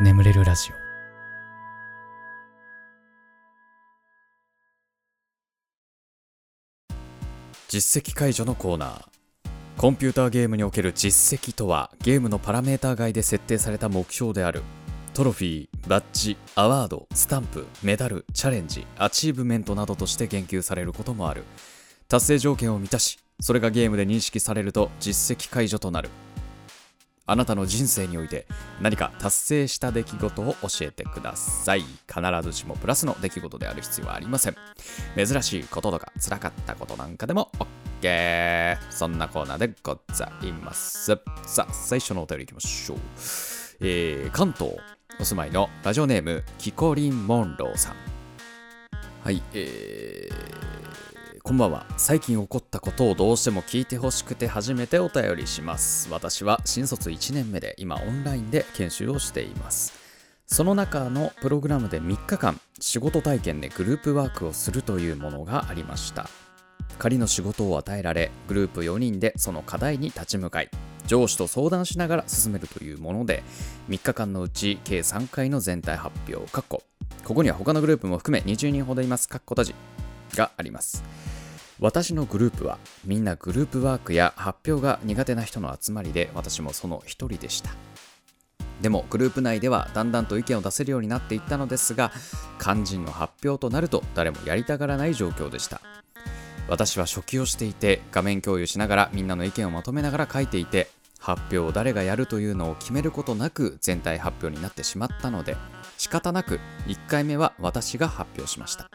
眠れるラジオ。実績解除のコーナー。コンピューターゲームにおける実績とはゲームのパラメーター外で設定された目標である。トロフィー、バッジ、アワード、スタンプ、メダル、チャレンジ、アチーブメントなどとして言及されることもある。達成条件を満たしそれがゲームで認識されると実績解除となる。あなたの人生において何か達成した出来事を教えてください。必ずしもプラスの出来事である必要はありません。珍しいこととか辛かったことなんかでも OK。そんなコーナーでございます。さあ、最初のお便りいきましょう。えー、関東お住まいのラジオネームキコリン・モンローさん。はい、えー、こんばんは。最近起こったことをどうしても聞いてほしくて初めてお便りします。私は新卒1年目で今オンラインで研修をしています。その中のプログラムで3日間仕事体験でグループワークをするというものがありました。仮の仕事を与えられ、グループ4人でその課題に立ち向かい、上司と相談しながら進めるというもので、3日間のうち計3回の全体発表、ここには他のグループも含め20人ほどいます、かっこ閉じがあります。私のグループはみんなグループワークや発表が苦手な人の集まりで私もその一人でした。でもグループ内ではだんだんと意見を出せるようになっていったのですが肝心の発表となると誰もやりたがらない状況でした。私は初期をしていて画面共有しながらみんなの意見をまとめながら書いていて発表を誰がやるというのを決めることなく全体発表になってしまったので仕方なく1回目は私が発表しました。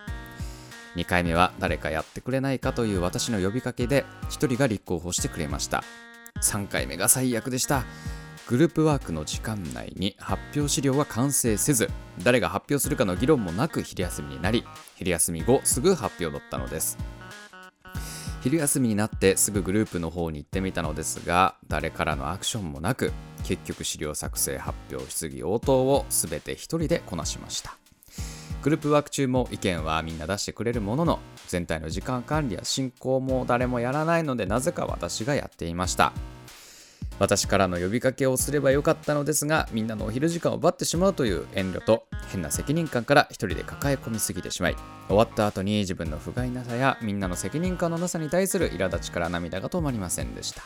2回目は誰かやってくれないかという私の呼びかけで1人が立候補してくれました。3回目が最悪でした。グループワークの時間内に発表資料は完成せず誰が発表するかの議論もなく昼休みになり昼休み後すぐ発表だったのです。昼休みになってすぐグループの方に行ってみたのですが誰からのアクションもなく結局資料作成発表質疑応答を全て一人でこなしました。グループワーク中も意見はみんな出してくれるものの全体の時間管理や進行も誰もやらないのでなぜか私がやっていました。私からの呼びかけをすればよかったのですがみんなのお昼時間を奪ってしまうという遠慮と変な責任感から一人で抱え込みすぎてしまい終わった後に自分の不甲斐なさやみんなの責任感のなさに対する苛立ちから涙が止まりませんでした。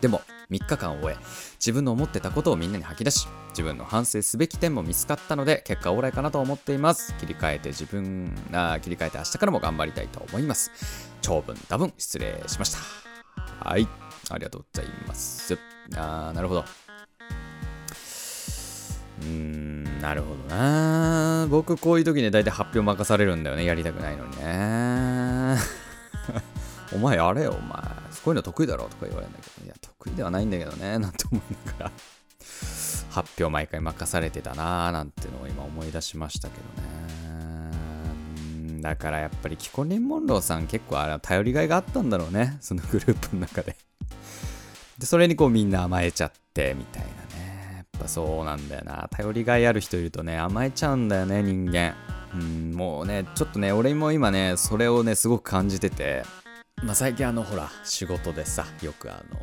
でも3日間を終え自分の思ってたことをみんなに吐き出し自分の反省すべき点も見つかったので結果オーライかなと思っています。切り替えて自分あ切り替えて明日からも頑張りたいと思います。長文多文失礼しました。はい。ありがとうございます。あーなるほど。うーんなるほどな。僕こういう時ね大体発表任されるんだよね。やりたくないのにね。お前やれよお前。こういうの得意だろとか言われるんだけど。いや得意ではないんだけどねなんて思いながら。発表毎回任されてたなーなんてのを今思い出しましたけどね。うん。だからやっぱりキコリン・モンローさん結構あれ頼りがいがあったんだろうね。そのグループの中で。でそれにこうみんな甘えちゃってみたいなね。やっぱそうなんだよな。頼りがいある人いるとね甘えちゃうんだよね人間。うんもうねちょっとね俺も今ねそれをねすごく感じてて。まあ、最近あのほら仕事でさよくあの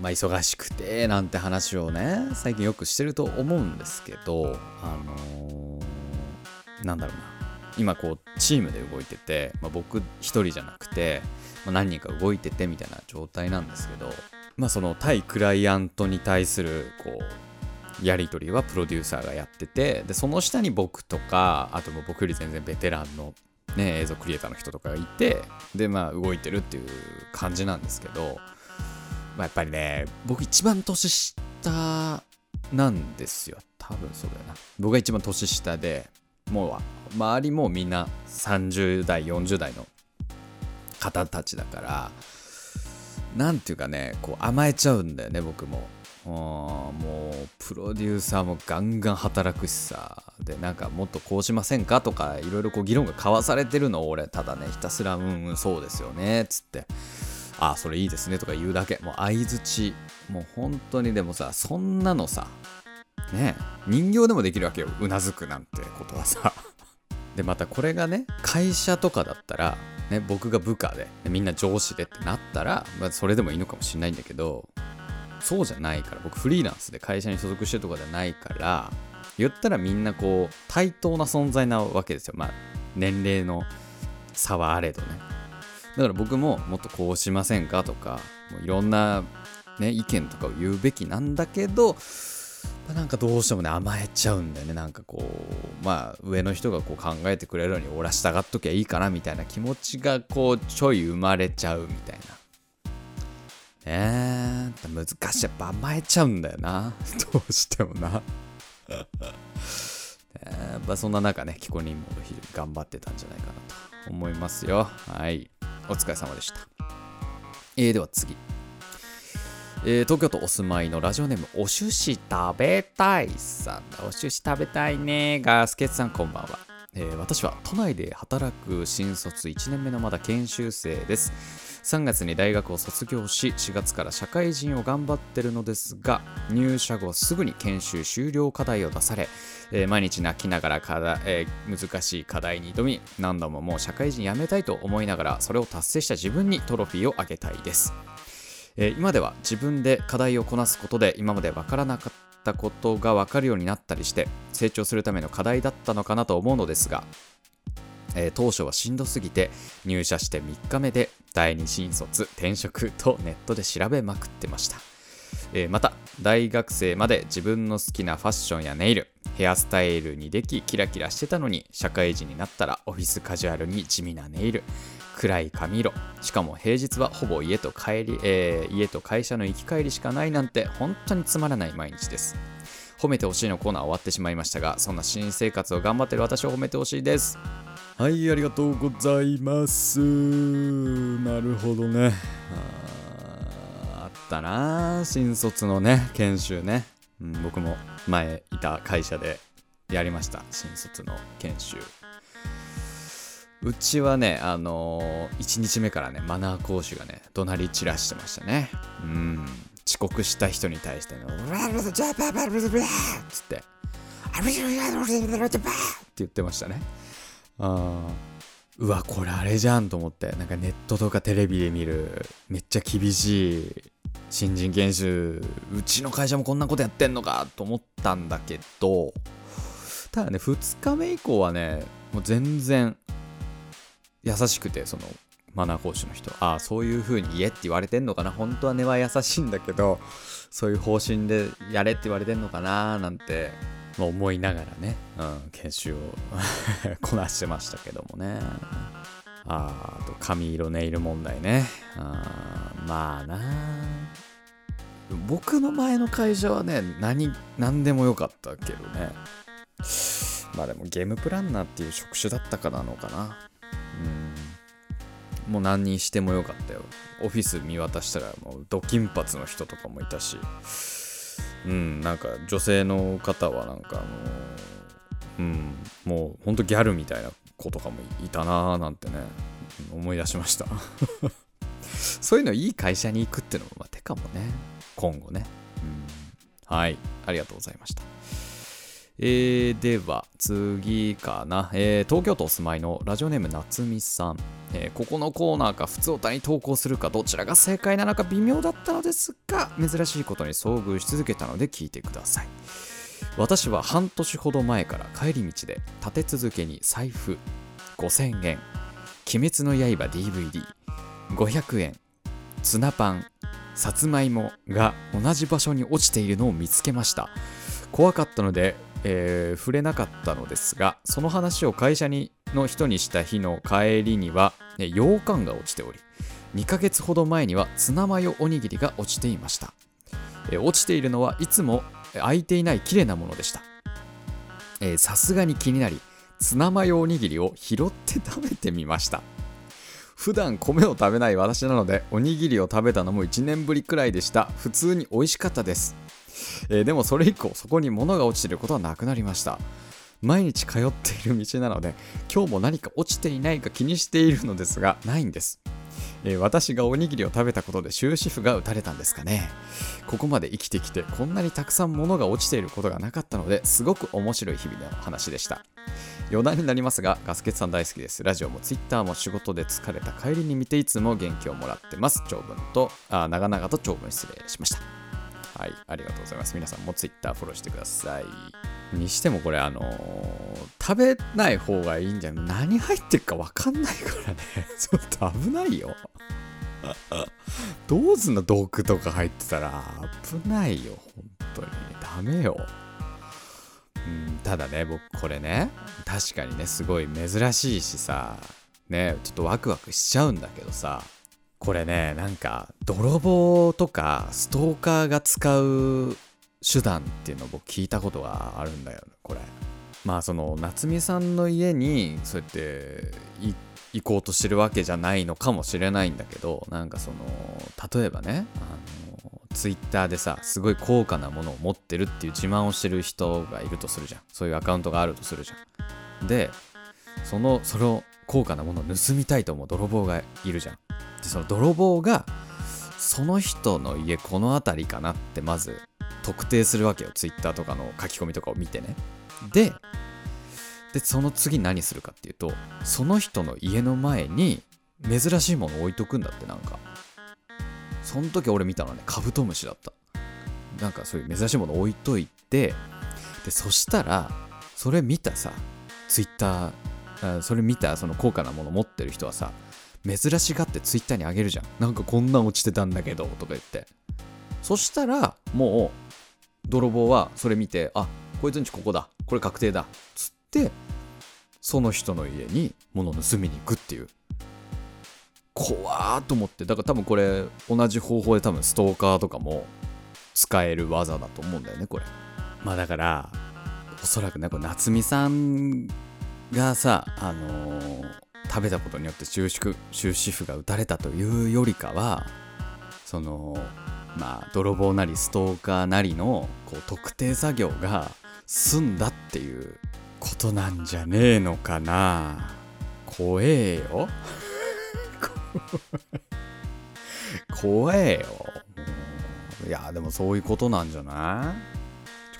まあ忙しくてなんて話をね最近よくしてると思うんですけどあのーなんだろうな。今こうチームで動いてて、まあ、僕一人じゃなくて、まあ、何人か動いててみたいな状態なんですけどまあその対クライアントに対するこうやり取りはプロデューサーがやっててでその下に僕とかあともう僕より全然ベテランのね、映像クリエイターの人とかがいてでまあ動いてるっていう感じなんですけど、まあ、やっぱりね僕一番年下なんですよ。多分そうだよな。僕が一番年下でもう周りもみんな30代40代の方たちだからなんていうかねこう甘えちゃうんだよね僕も。もうプロデューサーもガンガン働くしさ。でなんかもっとこうしませんかとかいろいろ議論が交わされてるの俺ただねひたすらうんうんそうですよね。っつって。ああそれいいですね。とか言うだけ。もう相づちもう本当にでもさそんなのさね人形でもできるわけよ。うなずくなんてことはさ。でまたこれがね会社とかだったらね僕が部下ででみんな上司でってなったら、まあ、それでもいいのかもしれないんだけどそうじゃないから僕フリーランスで会社に所属してるとかじゃないから言ったらみんなこう対等な存在なわけですよ。まあ年齢の差はあれどね。だから僕ももっとこうしませんかとかもういろんな、ね、意見とかを言うべきなんだけどなんかどうしてもね甘えちゃうんだよね。なんかこうまあ上の人がこう考えてくれるのに俺は従っときゃいいかなみたいな気持ちがこうちょい生まれちゃうみたいな。ねえ難しい。やっぱ甘えちゃうんだよな。どうしてもな。えやっぱそんな中ねキコニンも頑張ってたんじゃないかなと思いますよ。はい。お疲れ様でした。えー、では次。えー、東京都お住まいのラジオネームお寿司食べたいさんお寿司食べたいね。ガスケツさんこんばんは、えー、私は都内で働く新卒1年目のまだ研修生です。3月に大学を卒業し4月から社会人を頑張ってるのですが入社後すぐに研修終了課題を出され、えー、毎日泣きながら課題、えー、難しい課題に挑み何度ももう社会人辞めたいと思いながらそれを達成した自分にトロフィーをあげたいです。えー、今では自分で課題をこなすことで今まで分からなかったことが分かるようになったりして成長するための課題だったのかなと思うのですが、えー、当初はしんどすぎて入社して3日目で第二新卒転職とネットで調べまくってました、えー、また大学生まで自分の好きなファッションやネイルヘアスタイルにできキラキラしてたのに社会人になったらオフィスカジュアルに地味なネイル暗い髪色しかも平日はほぼ家と帰り、えー、家と会社の行き帰りしかないなんて本当につまらない毎日です。褒めてほしいのコーナー終わってしまいましたがそんな新生活を頑張ってる私を褒めてほしいです。はいありがとうございますなるほどねああったな新卒のね研修ね、うん、僕も前いた会社でやりました新卒の研修うちはね、あのー、1日目からね、マナー講師がね、怒鳴り散らしてましたね。うん。遅刻した人に対してね、つって、って言ってましたね。あうわ、これあれじゃんと思って、なんかネットとかテレビで見る、めっちゃ厳しい新人研修、うちの会社もこんなことやってんのかと思ったんだけど、ただね、2日目以降はね、もう全然、優しくてそのマナー講師の人。ああそういう風に言えって言われてんのかな。本当は根は優しいんだけどそういう方針でやれって言われてんのかななんてま思いながらね、うん、研修を こなしてましたけどもね。ああと髪色ネイル問題ね。あまあな。僕の前の会社はね何何でもよかったけどね。まあでもゲームプランナーっていう職種だったかなのかな。うん、もう何にしてもよかったよ。オフィス見渡したらもうド金髪の人とかもいたし。うんなんか女性の方はなんかあのうんもうほんとギャルみたいな子とかもいたなーなんてね思い出しました。そういうのいい会社に行くってのもまあ手かもね。今後ね、うん、はい。ありがとうございました。えー、では次かな、えー、東京都お住まいのラジオネーム夏美さん、えー、ここのコーナーか普通歌に投稿するかどちらが正解なのか微妙だったのですが珍しいことに遭遇し続けたので聞いてください。私は半年ほど前から帰り道で立て続けに財布5000円鬼滅の刃 DVD500 円ツナパンさつまいもが同じ場所に落ちているのを見つけました。怖かったのでえー、触れなかったのですがその話を会社にの人にした日の帰りには、ね、羊羹が落ちており2ヶ月ほど前にはツナマヨおにぎりが落ちていました、えー、落ちているのはいつも空いていない綺麗なものでした。さすがに気になりツナマヨおにぎりを拾って食べてみました。普段米を食べない私なのでおにぎりを食べたのも1年ぶりくらいでした。普通に美味しかったです。えー、でもそれ以降そこに物が落ちていることはなくなりました。毎日通っている道なので今日も何か落ちていないか気にしているのですがないんです。え、私がおにぎりを食べたことで終止符が打たれたんですかね。ここまで生きてきてこんなにたくさん物が落ちていることがなかったのですごく面白い日々の話でした。余談になりますがガスケツさん大好きです。ラジオもツイッターも仕事で疲れた。帰りに見ていつも元気をもらってます。長文とあ長々と長文失礼しました。はい、ありがとうございます。皆さんも Twitter フォローしてください。にしてもこれあのー食べない方がいいんじゃん何入ってるか分かんないからね。ちょっと危ないよ。どうすんの？毒とか入ってたら。危ないよ本当に。ダメよ。うんただね僕これね確かにねすごい珍しいしさ。ねちょっとワクワクしちゃうんだけどさ。これねなんか泥棒とかストーカーが使う手段っていうのを僕聞いたことがあるんだよこれ。まあその夏美さんの家にそうやって行こうとしてるわけじゃないのかもしれないんだけどなんかその例えばねあのツイッターでさすごい高価なものを持ってるっていう自慢をしてる人がいるとするじゃん。そういうアカウントがあるとするじゃん。でそのその高価なものを盗みたいと思う泥棒がいるじゃん。でその泥棒がその人の家この辺りかなってまず特定するわけよ。ツイッターとかの書き込みとかを見てね。ででその次何するかっていうとその人の家の前に珍しいもの置いとくんだってなんか。その時俺見たのはねカブトムシだった。なんかそういう珍しいもの置いといてでそしたらそれ見たさツイッターあそれ見たその高価なもの持ってる人はさ珍しがってツイッターにあげるじゃん。なんかこんなん落ちてたんだけどとか言って。そしたらもう泥棒はそれ見てあこいつんちここだ。これ確定だ。つってその人の家に物を盗みに行くっていう。怖ーと思って。だから多分これ同じ方法で多分ストーカーとかも使える技だと思うんだよねこれ。まあだからおそらくねこれ夏美さんがさあのー食べたことによって終止終止符が打たれたというよりかはそのまあ泥棒なりストーカーなりのこう特定作業が済んだっていうことなんじゃねえのかな。怖えよ。怖えよ。いやでもそういうことなんじゃな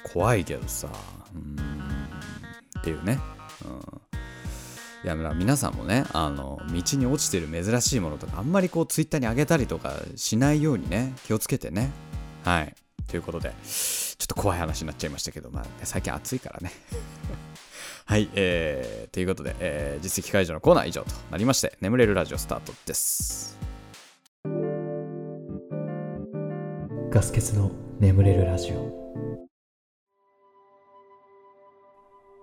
い？怖いけどさ。うん。っていうね、うん。いや皆さんもねあの道に落ちてる珍しいものとかあんまりこうツイッターに上げたりとかしないようにね気をつけてね。はい。ということでちょっと怖い話になっちゃいましたけどまあ、最近暑いからね。はいえー、ということで、えー、実績解除のコーナー以上となりまして眠れるラジオスタートです。ガス欠の眠れるラジオ。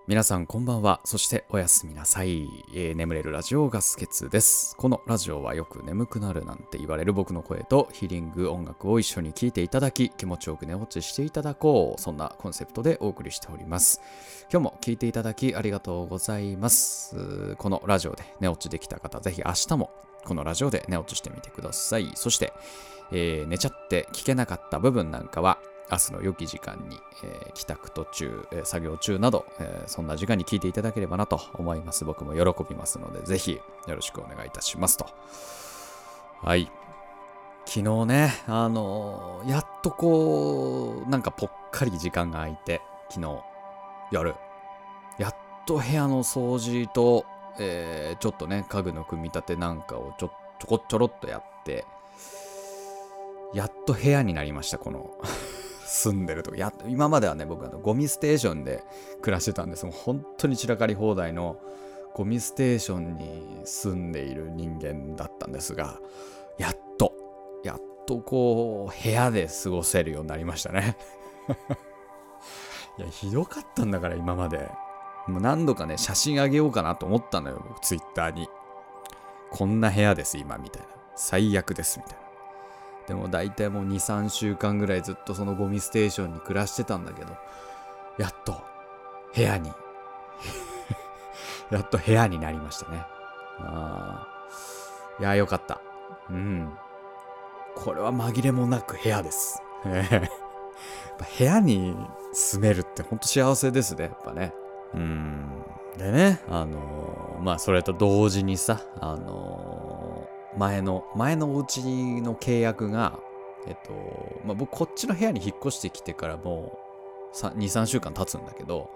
皆さんこんばんは。そしておやすみなさい。えー眠れるラジオガスケツです。このラジオはよく眠くなるなんて言われる僕の声とヒーリング音楽を一緒に聴いていただき気持ちよく寝落ちしていただこう。そんなコンセプトでお送りしております。今日も聞いていただきありがとうございます。このラジオで寝落ちできた方、ぜひ明日もこのラジオで寝落ちしてみてください。そして、えー寝ちゃって聞けなかった部分なんかは明日の良き時間に、えー帰宅途中、えー作業中など、えーそんな時間に聞いていただければなと思います。僕も喜びますので、ぜひよろしくお願いいたしますと。はい。昨日ね、あのやっとこう、なんかぽっかり時間が空いて、昨日、夜、やっと部屋の掃除と、えちょっとね、家具の組み立てなんかをちょちょこちょろっとやって、やっと部屋になりました、この 住んでるとこや今まではね僕あのゴミステーションで暮らしてたんです。もう本当に散らかり放題のゴミステーションに住んでいる人間だったんですがやっとやっとこう部屋で過ごせるようになりましたね。いやひどかったんだから今まで。もう何度かね写真あげようかなと思ったのよ僕ツイッターに。こんな部屋です今みたいな。最悪ですみたいな。でも大体もう2、3週間ぐらいずっとそのゴミステーションに暮らしてたんだけど、やっと部屋に、やっと部屋になりましたね。あーいや、よかった。うん。これは紛れもなく部屋です。やっぱ部屋に住めるってほんと幸せですね、やっぱね。うん。でね、あのーまあそれと同時にさ、あのー前の、前のお家の契約が、えっと、まあ僕こっちの部屋に引っ越してきてからもう2、3週間経つんだけど、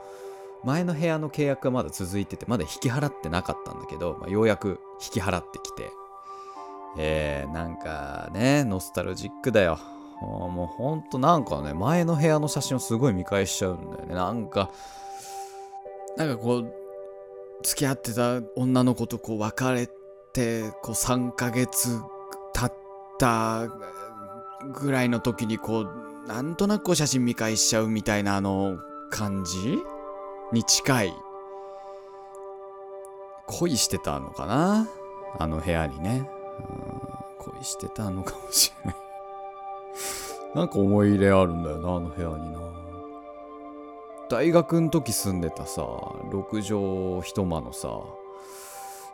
前の部屋の契約がまだ続いてて、まだ引き払ってなかったんだけど、まあ、ようやく引き払ってきて、えー、なんかね、ノスタルジックだよ。もうほんとなんかね、前の部屋の写真をすごい見返しちゃうんだよね。なんか、なんかこう、付き合ってた女の子とこう別れてて、こう3ヶ月経ったぐらいの時にこう、なんとなく写真見返しちゃうみたいなあの感じ？に近い。恋してたのかな？あの部屋にね。うん恋してたのかもしれない。なんか思い入れあるんだよな、あの部屋にな。大学ん時住んでたさ、6畳一間のさ、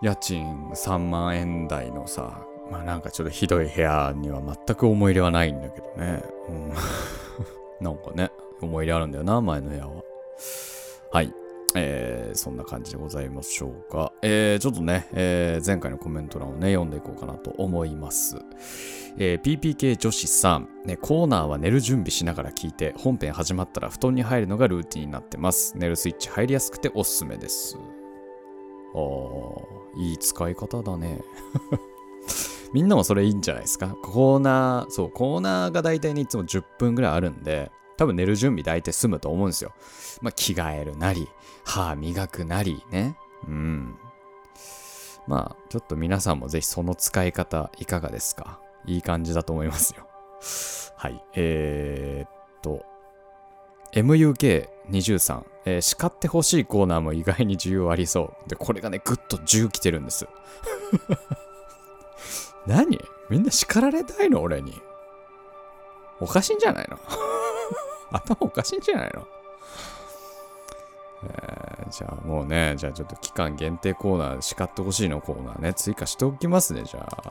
家賃3万円台のさ、まあなんかちょっとひどい部屋には全く思い入れはないんだけどね。うん、なんかね、思い入れあるんだよな、前の部屋は。はい。えー、そんな感じでございましょうか。えー、ちょっとね、えー、前回のコメント欄をね、読んでいこうかなと思います。えー、PPK 女子さん、ね、コーナーは寝る準備しながら聞いて、本編始まったら布団に入るのがルーティンになってます。寝るスイッチ入りやすくておすすめです。あー、いい使い方だね。みんなもそれいいんじゃないですか？コーナー、そう、コーナーが大体ね、いつも10分ぐらいあるんで、多分寝る準備大体済むと思うんですよ。まあ、着替えるなり、歯磨くなりね。うん。まあ、ちょっと皆さんもぜひその使い方いかがですか？いい感じだと思いますよ。はい。えー、っと、MUK23、えー叱ってほしいコーナーも意外に需要ありそう。で、これがね、ぐっと10来てるんです。何？みんな叱られたいの？俺に。おかしいんじゃないの？頭おかしいんじゃないの？えーじゃあもうね、じゃあちょっと期間限定コーナー、叱ってほしいの？コーナーね、追加しておきますね、じゃあ。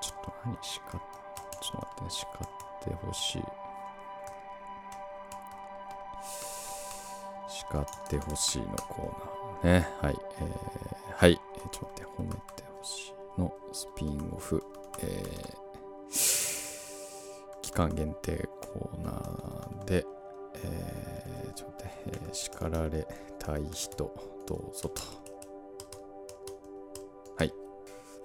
ちょっと何？叱っ、ちょっと待って、叱ってほしい。叱ってほしいのコーナーね。はい。えーはい。ちょっと、褒めてほしいのスピンオフ。えー期間限定コーナーで、えーちょっと、えー叱られたい人、どうぞと。はい。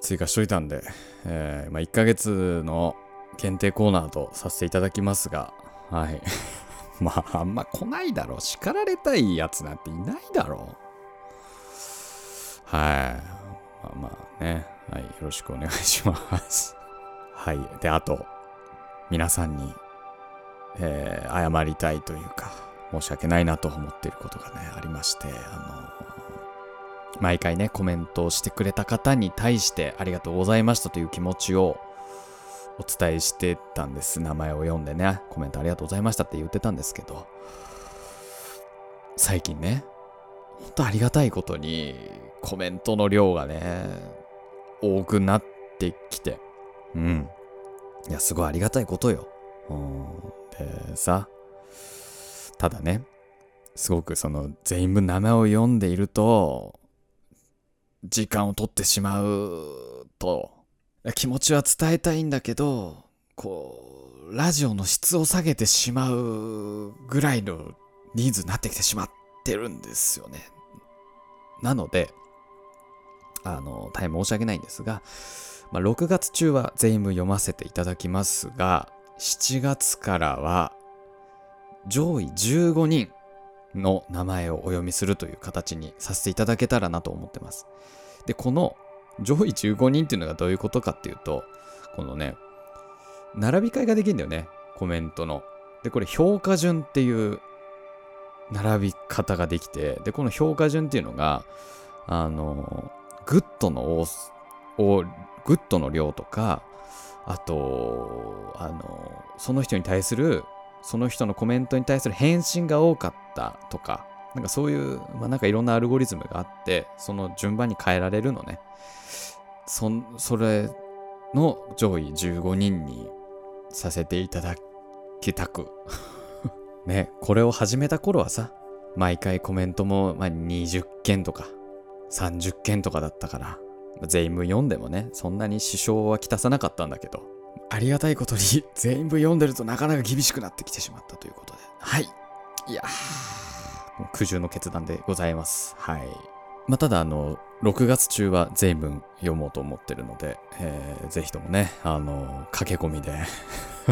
追加しといたんで、えーまあ、1ヶ月の限定コーナーとさせていただきますが、はい。まあ、あんま来ないだろう。叱られたいやつなんていないだろう。はい。まあまあね。はい。よろしくお願いします。はい。で、あと、皆さんに、えー謝りたいというか、申し訳ないなと思っていることがね、ありまして、あの、毎回ね、コメントをしてくれた方に対してありがとうございましたという気持ちをお伝えしてたんです。名前を読んでね、コメントありがとうございましたって言ってたんですけど、最近ね、ほんとありがたいことにコメントの量がね、多くなってきて、うん。いや、すごいありがたいことよ。うん。で、さ、ただね、すごくその全員分名前を読んでいると、時間を取ってしまうと、気持ちは伝えたいんだけど、こう、ラジオの質を下げてしまうぐらいの人数になってきてしまってるんですよね。なので、あの、大変申し訳ないんですが、まあ、6月中は全員読ませていただきますが、7月からは上位15人の名前をお読みするという形にさせていただけたらなと思ってます。で、この上位15人っていうのがどういうことかっていうと、このね、並び替えができるんだよね、コメントの。で、これ評価順っていう並び方ができて、で、この評価順っていうのが、あの、グッドの多すおグッドの量とか、あと、あの、その人に対する、その人のコメントに対する返信が多かったとか、なんかそういう、まあ、なんかいろんなアルゴリズムがあって、その順番に変えられるのね。そ、それの上位15人にさせていただきたく。ね、これを始めた頃はさ、毎回コメントも、まあ、20件とか30件とかだったから、全員分読んでもね、そんなに支障はきたさなかったんだけど、ありがたいことに全員分読んでるとなかなか厳しくなってきてしまったということで。はい。いやー、苦渋の決断でございます。はい。まあ、ただ、あの、6月中は全員分読もうと思ってるので、えーぜひともね、あの、駆け込みで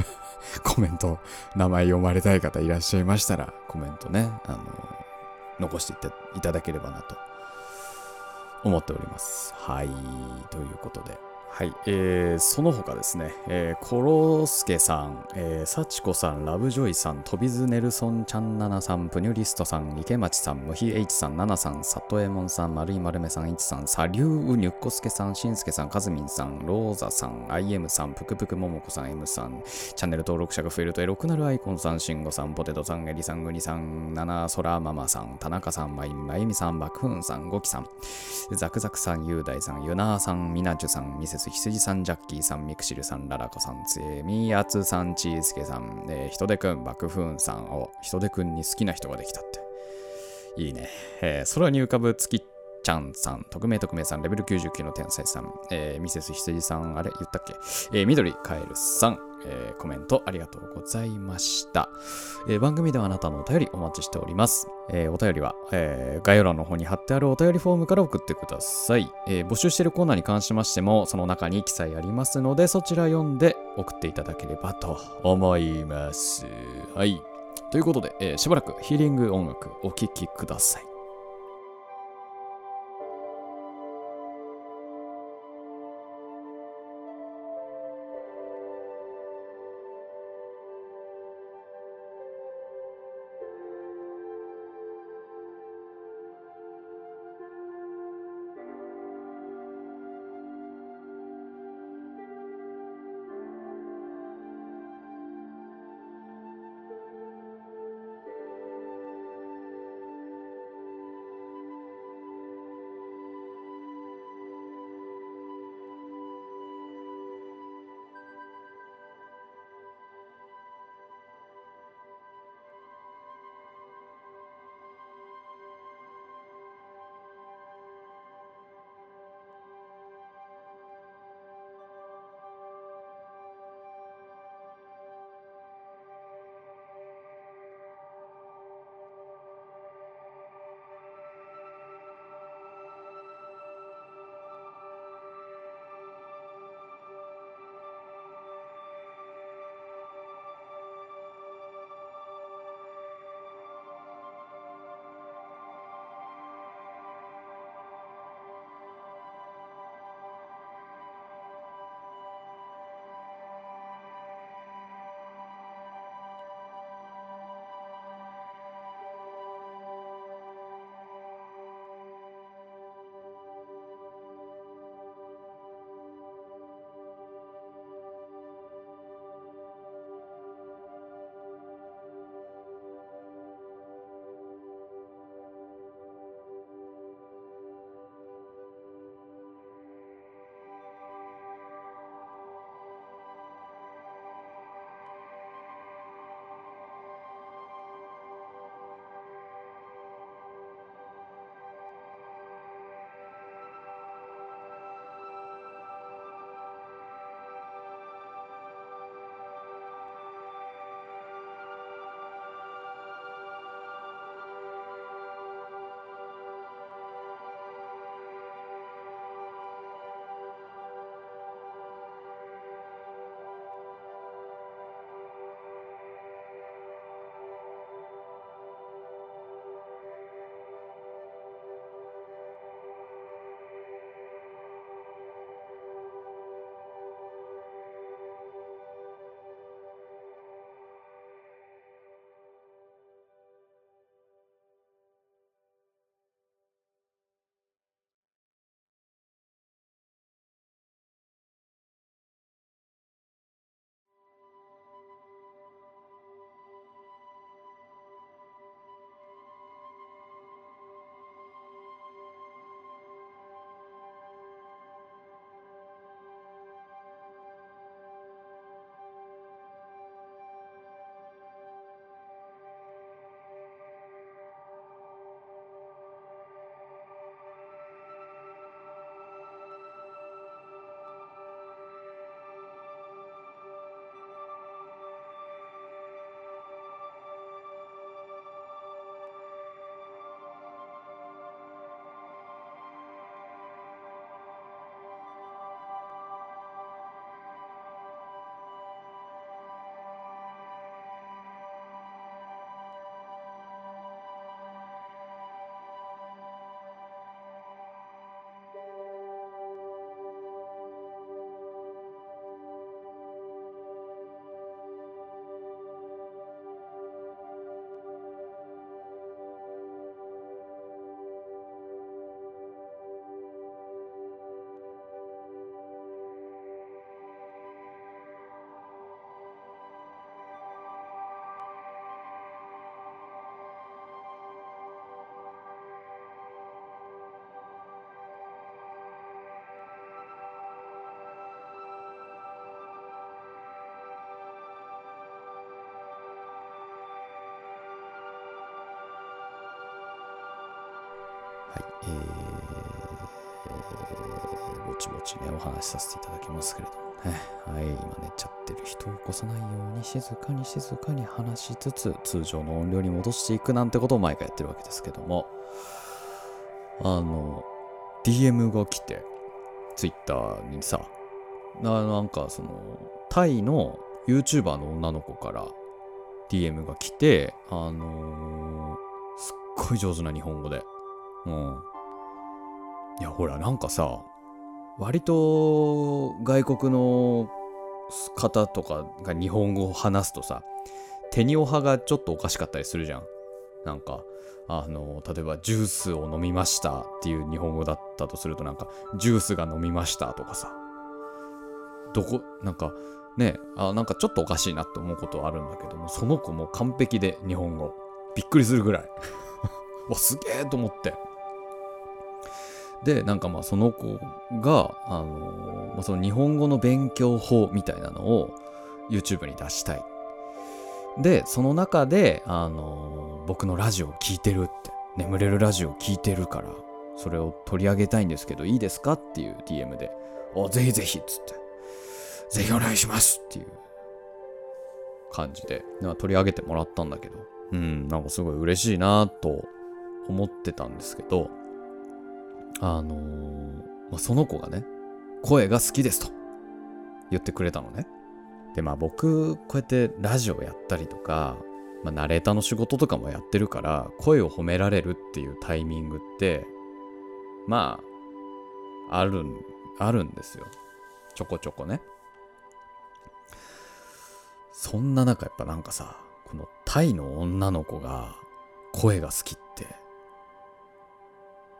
コメント、名前読まれたい方いらっしゃいましたら、コメントね、あの、残していっていただければなと思っております。はい、ということで。はい、えー、その他ですね、えー、コロスケさん、えー、サチコさん、ラブジョイさん、トビズネルソンちゃんななさん、プニュリストさん、池町さん、ムヒエイチさん、ナナさん、サトエモンさん、マルイマルメさん、イチさん、サリュウニュッコスケさん、シンスケさん、カズミンさん、ローザさん、アイエムさん、プクプクモモコさん、エムさん、チャンネル登録者が増えるとエロくなるアイコンさん、シンゴさん、ポテトさん、エリさん、グニさん、ナナソラママさん、田中さん、マイマユミさん、バクフーンさん、ゴキさん、ザクザクさん、ユーダイさん、ユナーさん、ミナチュさん、ミセス羊さん、ジャッキーさん、ミクシルさん、ララコさん、つえみやつさん、ちーすけさん、えー、ヒトデくん、バクフーンさんを、ヒトデくんに好きな人ができたって。いいね。えー、空に浮かぶ月ちゃんさん、匿名匿名さん、レベル99の天才さん、えー、ミセス羊さん、あれ言ったっけ？えー、緑カエルさん、えー、コメントありがとうございました、えー番組ではあなたのお便りお待ちしております。えーお便りは、えー概要欄の方に貼ってあるお便りフォームから送ってください、えー募集しているコーナーに関しましても、その中に記載ありますので、そちら読んで送っていただければと思います。はい。ということで、えーしばらくヒーリング音楽お聴きください。えー、ぼちぼちね、お話しさせていただきますけれどもね。はい、今寝ちゃってる人を起こさないように静かに静かに話しつつ、通常の音量に戻していくなんてことを毎回やってるわけですけども、あの、DM が来て、Twitter にさ、ななんかその、タイの YouTuber の女の子から DM が来て、あのーすっごい上手な日本語で。うん。いや、ほら、なんかさ、割と外国の方とかが日本語を話すとさ、テニオ派がちょっとおかしかったりするじゃん。なんか、あの、例えばジュースを飲みましたっていう日本語だったとするとなんか、ジュースが飲みましたとかさ、どこ、なんか、ねあ、なんかちょっとおかしいなって思うことはあるんだけども、その子も完璧で日本語。びっくりするぐらい。わ、すげえと思って。で、なんかまあその子が、あのまあ、その日本語の勉強法みたいなのを YouTube に出したい。で、その中で、あの僕のラジオを聞いてるって、眠れるラジオを聞いてるから、それを取り上げたいんですけど、いいですかっていう DM で、お、ぜひぜひっつって、ぜひお願いしますっていう。感じで、まあ取り上げてもらったんだけど、うん、なんかすごい嬉しいなと思ってたんですけど、あのーまあ、その子がね、声が好きですと言ってくれたのね。で、まあ僕、こうやってラジオやったりとか、まあ、ナレーターの仕事とかもやってるから、声を褒められるっていうタイミングって、まあ、あるん、あるんですよ。ちょこちょこね。そんな中やっぱなんかさ、このタイの女の子が声が好きって、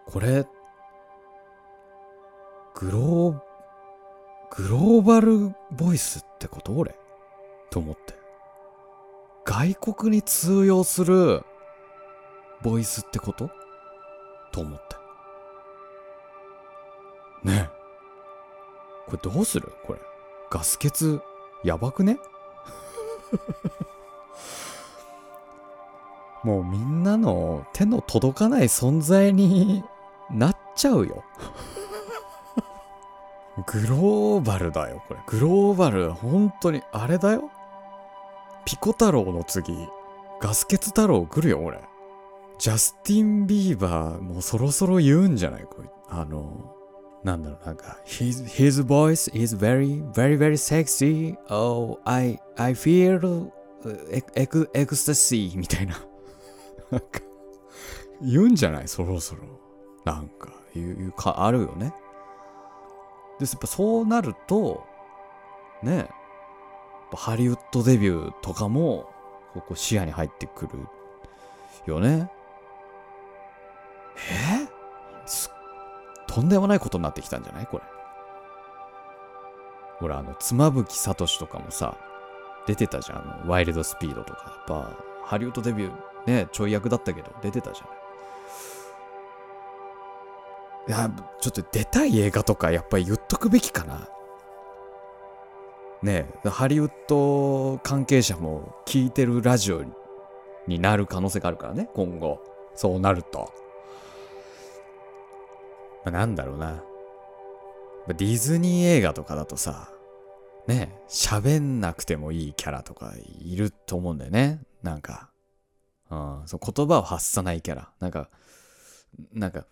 これ、グロー、グローバルボイスってこと？俺と思って。外国に通用するボイスってこと？と思って。ねえ。これどうする？これ。ガス欠、やばくね？もうみんなの手の届かない存在になっちゃうよ。グローバルだよ、これ。グローバル、本当に、あれだよ。ピコ太郎の次、ガスケツ太郎来るよ、俺。ジャスティン・ビーバー、もうそろそろ言うんじゃない？これ。あの、なんだろう、なんか、his, his voice is very, very, very sexy. Oh, I, I feel ecstasy みたいな。なんか、言うんじゃない？そろそろ。なんか、言う、言うか、あるよね。で、やっぱそうなると、ね、っハリウッドデビューとかも、ここ視野に入ってくるよね。え？すとんでもないことになってきたんじゃない？これ。ほら、あの、妻夫木聡とかもさ、出てたじゃん。あの、ワイルドスピードとか。やっぱ、ハリウッドデビューね、ちょい役だったけど、出てたじゃない。いや、ちょっと出たい映画とかやっぱり言っとくべきかな。ねえ、ハリウッド関係者も聞いてるラジオになる可能性があるからね、今後。そうなると。まあ、なんだろうな。ディズニー映画とかだとさ、ねえ、喋んなくてもいいキャラとかいると思うんだよね。なんか。うん、そう言葉を発さないキャラ。なんか、なんか、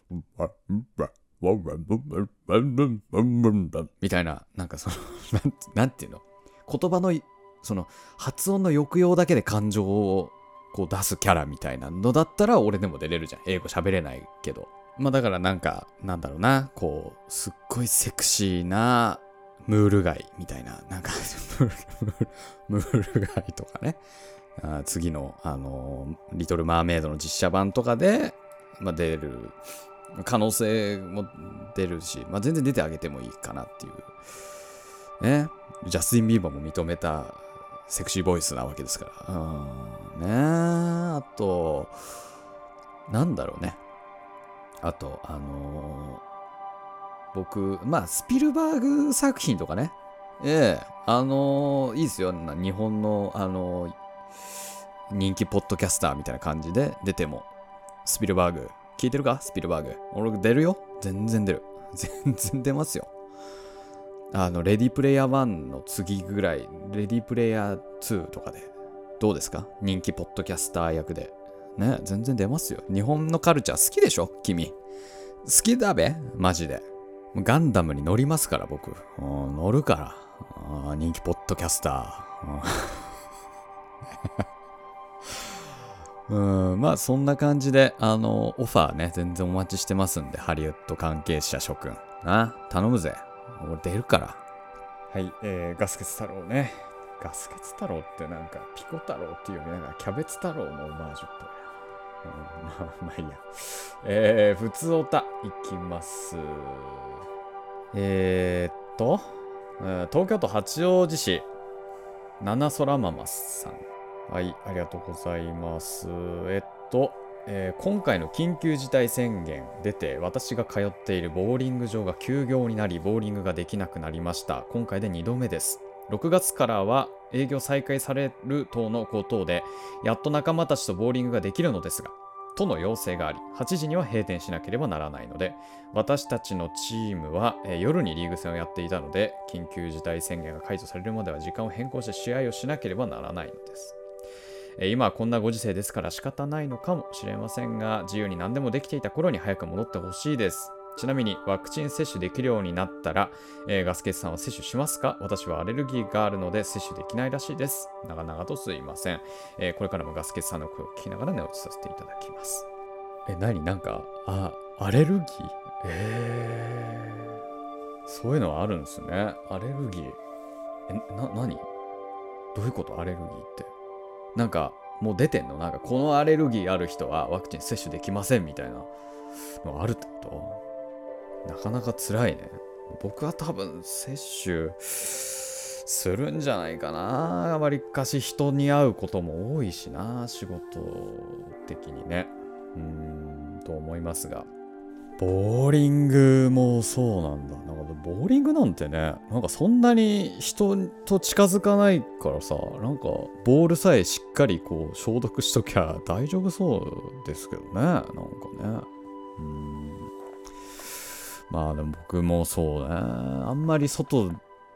みたいな、なんかその、なんなんていうの？言葉の、その、発音の抑揚だけで感情をこう出すキャラみたいなのだったら俺でも出れるじゃん。英語喋れないけど。まあだからなんか、なんだろうな、こう、すっごいセクシーなムール貝みたいな、なんか ムール貝とかね。あ次の、あのリトル・マーメイドの実写版とかで、まあ、出る可能性も出るし、まあ、全然出てあげてもいいかなっていう。ね。ジャスティン・ビーバーも認めたセクシーボイスなわけですから。うん。ねあと、なんだろうね。あと、あの僕、まあ、スピルバーグ作品とかね。ええあのいいですよ。日本の、あの人気ポッドキャスターみたいな感じで出ても、スピルバーグ聞いてるか？スピルバーグ。俺出るよ？全然出る。全然出ますよ。あの、レディプレイヤー1の次ぐらい、レディプレイヤー2とかで、どうですか？人気ポッドキャスター役で。ね、全然出ますよ。日本のカルチャー好きでしょ？君。好きだべ？マジで。ガンダムに乗りますから、僕。乗るから。人気ポッドキャスター。うん、まあそんな感じで、あの、オファーね、全然お待ちしてますんで、ハリウッド関係者諸君。な、頼むぜ。俺出るから。はい、えー、ガスケツ太郎ね。ガスケツ太郎ってなんか、ピコ太郎っていう読みながら、キャベツ太郎のオマージュっぽいな。うん、まあ、まあいいや。えー、普通おた、いきます。えー、っと、東京都八王子市、七空ママさん。はい、ありがとうございます。えっと、えー、今回の緊急事態宣言出て私が通っているボーリング場が休業になりボーリングができなくなりました。今回で2度目です。6月からは営業再開される等のことでやっと仲間たちとボーリングができるのですがとの要請があり8時には閉店しなければならないので私たちのチームは、えー、夜にリーグ戦をやっていたので緊急事態宣言が解除されるまでは時間を変更して試合をしなければならないのです。今はこんなご時世ですから仕方ないのかもしれませんが、自由に何でもできていた頃に早く戻ってほしいです。ちなみにワクチン接種できるようになったら、えー、ガスケツさんは接種しますか？私はアレルギーがあるので接種できないらしいです。長々とすいません。えー、これからもガスケツさんの声を聞きながら寝落ちさせていただきます。え、何なんか、あ、アレルギー？えー、そういうのはあるんですね。アレルギー。え、な、何どういうこと？アレルギーって。なんかもう出てんの？なんかこのアレルギーある人はワクチン接種できませんみたいなのあるってこと？なかなか辛いね。僕は多分接種するんじゃないかな。あまりかし人に会うことも多いしな、仕事的にね。うーん、と思いますが。ボーリングもそうなんだ。なんかボーリングなんてね、なんかそんなに人と近づかないからさ、なんかボールさえしっかりこう消毒しときゃ大丈夫そうですけどね。なんかね。うん。まあでも僕もそうね。あんまり外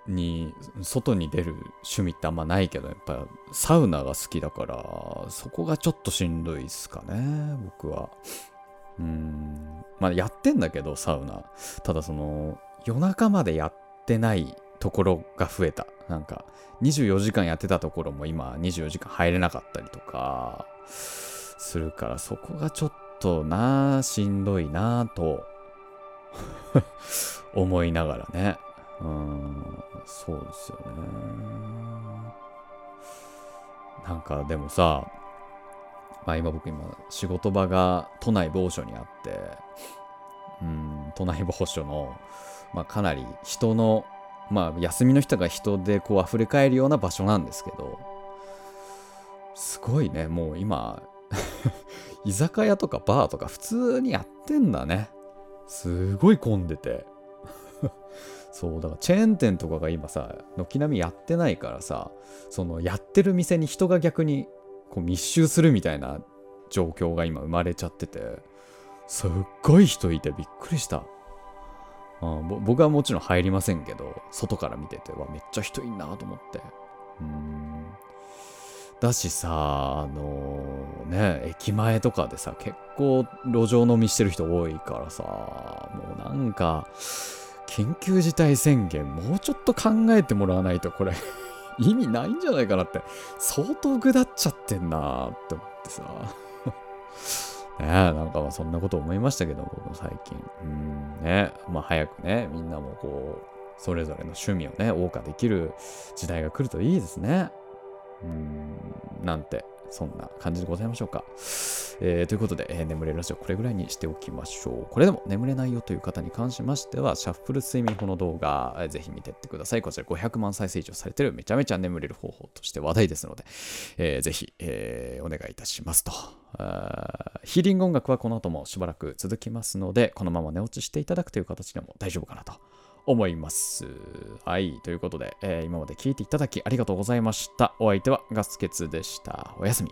に、外に出る趣味ってあんまないけど、やっぱサウナが好きだから、そこがちょっとしんどいっすかね、僕は。うん。まあやってんだけど、サウナ。ただその、夜中までやってないところが増えた。なんか、24時間やってたところも今24時間入れなかったりとか、するから、そこがちょっとな、しんどいなと 思いながらね。うん、そうですよね。なんかでもさ、まあ今僕今仕事場が都内某所にあって、うん、都内某所の、まあかなり人の、まあ休みの人が人でこう溢れ返るような場所なんですけど、すごいね、もう今 居酒屋とかバーとか普通にやってんだね。すごい混んでて そうだからチェーン店とかが今さ軒並みやってないからさそのやってる店に人が逆にこう密集するみたいな状況が今生まれちゃってて、すっごい人いてびっくりした。うん、僕はもちろん入りませんけど、外から見てて、わ、めっちゃ人いんなと思って。うん。だしさ、あのー、ね、駅前とかでさ、結構路上飲みしてる人多いからさ、もうなんか、緊急事態宣言もうちょっと考えてもらわないとこれ意味ないんじゃないかなって、相当ぐだっちゃってんなって思ってさ。ねえ、なんかそんなこと思いましたけど、僕も最近。うん、ね。まあ早くね、みんなもこう、それぞれの趣味をね、謳歌できる時代が来るといいですね。うん、なんてそんな感じでございましょうか。えー、ということで、えー、眠れるラジオこれぐらいにしておきましょう。これでも眠れないよという方に関しましては、シャッフル睡眠法の動画、えー、ぜひ見てってください。こちら500万再生以上されてるめちゃめちゃ眠れる方法として話題ですので、えー、ぜひ、えー、お願いいたしますと。あーヒーリング音楽はこの後もしばらく続きますので、このまま寝落ちしていただくという形でも大丈夫かなと思います。はい。ということで、えー、今まで聞いていただきありがとうございました。お相手はガスケツでした。おやすみ。